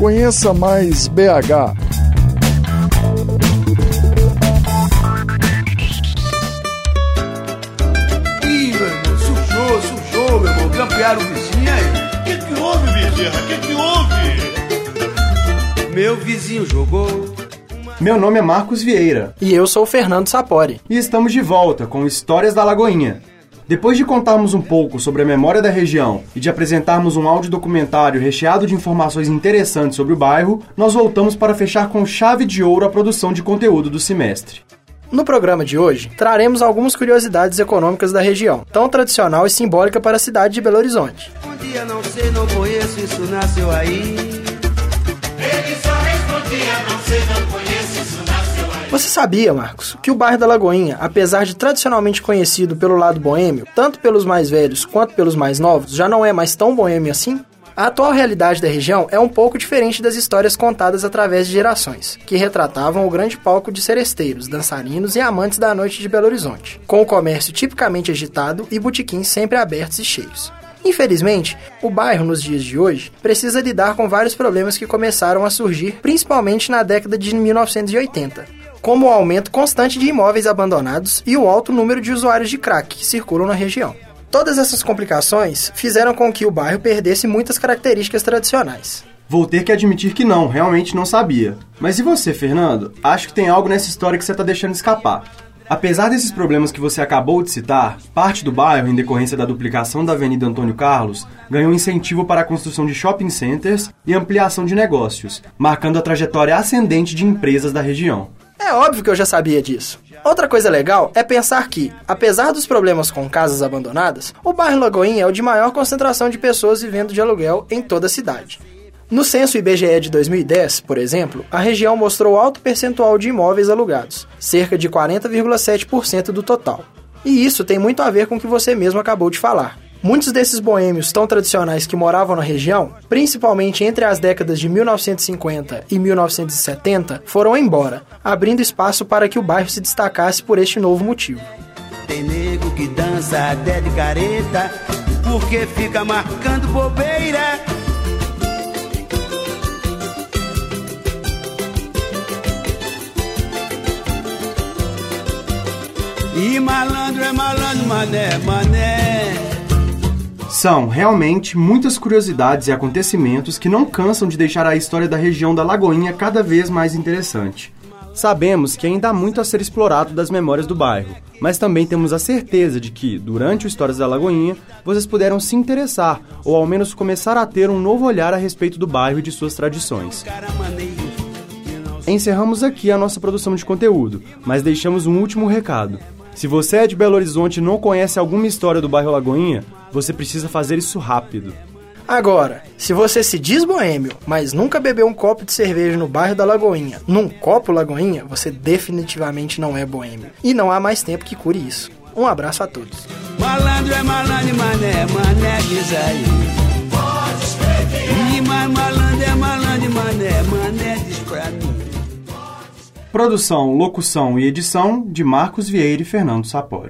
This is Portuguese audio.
Conheça mais BH. Ih, meu irmão, sujou, sujou, meu irmão. Grampearam o vizinho aí. O que, que houve, Bezerra? O que, que houve? Meu vizinho jogou. Meu nome é Marcos Vieira E eu sou o Fernando Sapori. e estamos de volta com Histórias da Lagoinha. Depois de contarmos um pouco sobre a memória da região e de apresentarmos um áudio documentário recheado de informações interessantes sobre o bairro, nós voltamos para fechar com chave de ouro a produção de conteúdo do semestre. No programa de hoje, traremos algumas curiosidades econômicas da região, tão tradicional e simbólica para a cidade de Belo Horizonte. Um dia não sei, não conheço, isso nasceu aí. Ele só Você sabia, Marcos, que o bairro da Lagoinha, apesar de tradicionalmente conhecido pelo lado boêmio, tanto pelos mais velhos quanto pelos mais novos, já não é mais tão boêmio assim? A atual realidade da região é um pouco diferente das histórias contadas através de gerações, que retratavam o grande palco de seresteiros, dançarinos e amantes da noite de Belo Horizonte, com o comércio tipicamente agitado e botequins sempre abertos e cheios. Infelizmente, o bairro nos dias de hoje precisa lidar com vários problemas que começaram a surgir principalmente na década de 1980, como o aumento constante de imóveis abandonados e o alto número de usuários de crack que circulam na região. Todas essas complicações fizeram com que o bairro perdesse muitas características tradicionais. Vou ter que admitir que não, realmente não sabia. Mas e você, Fernando? Acho que tem algo nessa história que você está deixando escapar. Apesar desses problemas que você acabou de citar, parte do bairro, em decorrência da duplicação da Avenida Antônio Carlos, ganhou incentivo para a construção de shopping centers e ampliação de negócios, marcando a trajetória ascendente de empresas da região. É óbvio que eu já sabia disso. Outra coisa legal é pensar que, apesar dos problemas com casas abandonadas, o bairro Lagoinha é o de maior concentração de pessoas vivendo de aluguel em toda a cidade. No censo IBGE de 2010, por exemplo, a região mostrou alto percentual de imóveis alugados, cerca de 40,7% do total. E isso tem muito a ver com o que você mesmo acabou de falar. Muitos desses boêmios tão tradicionais que moravam na região, principalmente entre as décadas de 1950 e 1970, foram embora, abrindo espaço para que o bairro se destacasse por este novo motivo. Tem nego que dança até de careta, porque fica marcando bobeira. E malandro é malandro, mané, mané. São, realmente, muitas curiosidades e acontecimentos que não cansam de deixar a história da região da Lagoinha cada vez mais interessante. Sabemos que ainda há muito a ser explorado das memórias do bairro, mas também temos a certeza de que, durante o Histórias da Lagoinha, vocês puderam se interessar ou ao menos começar a ter um novo olhar a respeito do bairro e de suas tradições. Encerramos aqui a nossa produção de conteúdo, mas deixamos um último recado. Se você é de Belo Horizonte e não conhece alguma história do bairro Lagoinha, você precisa fazer isso rápido. Agora, se você se diz boêmio, mas nunca bebeu um copo de cerveja no bairro da Lagoinha, num copo Lagoinha, você definitivamente não é boêmio. E não há mais tempo que cure isso. Um abraço a todos. Malandro é malandro, mané, mané, diz aí. E mais malandro é malandro, mané, mané, diz pra mim. Produção, locução e edição de Marcos Vieira e Fernando Sapori.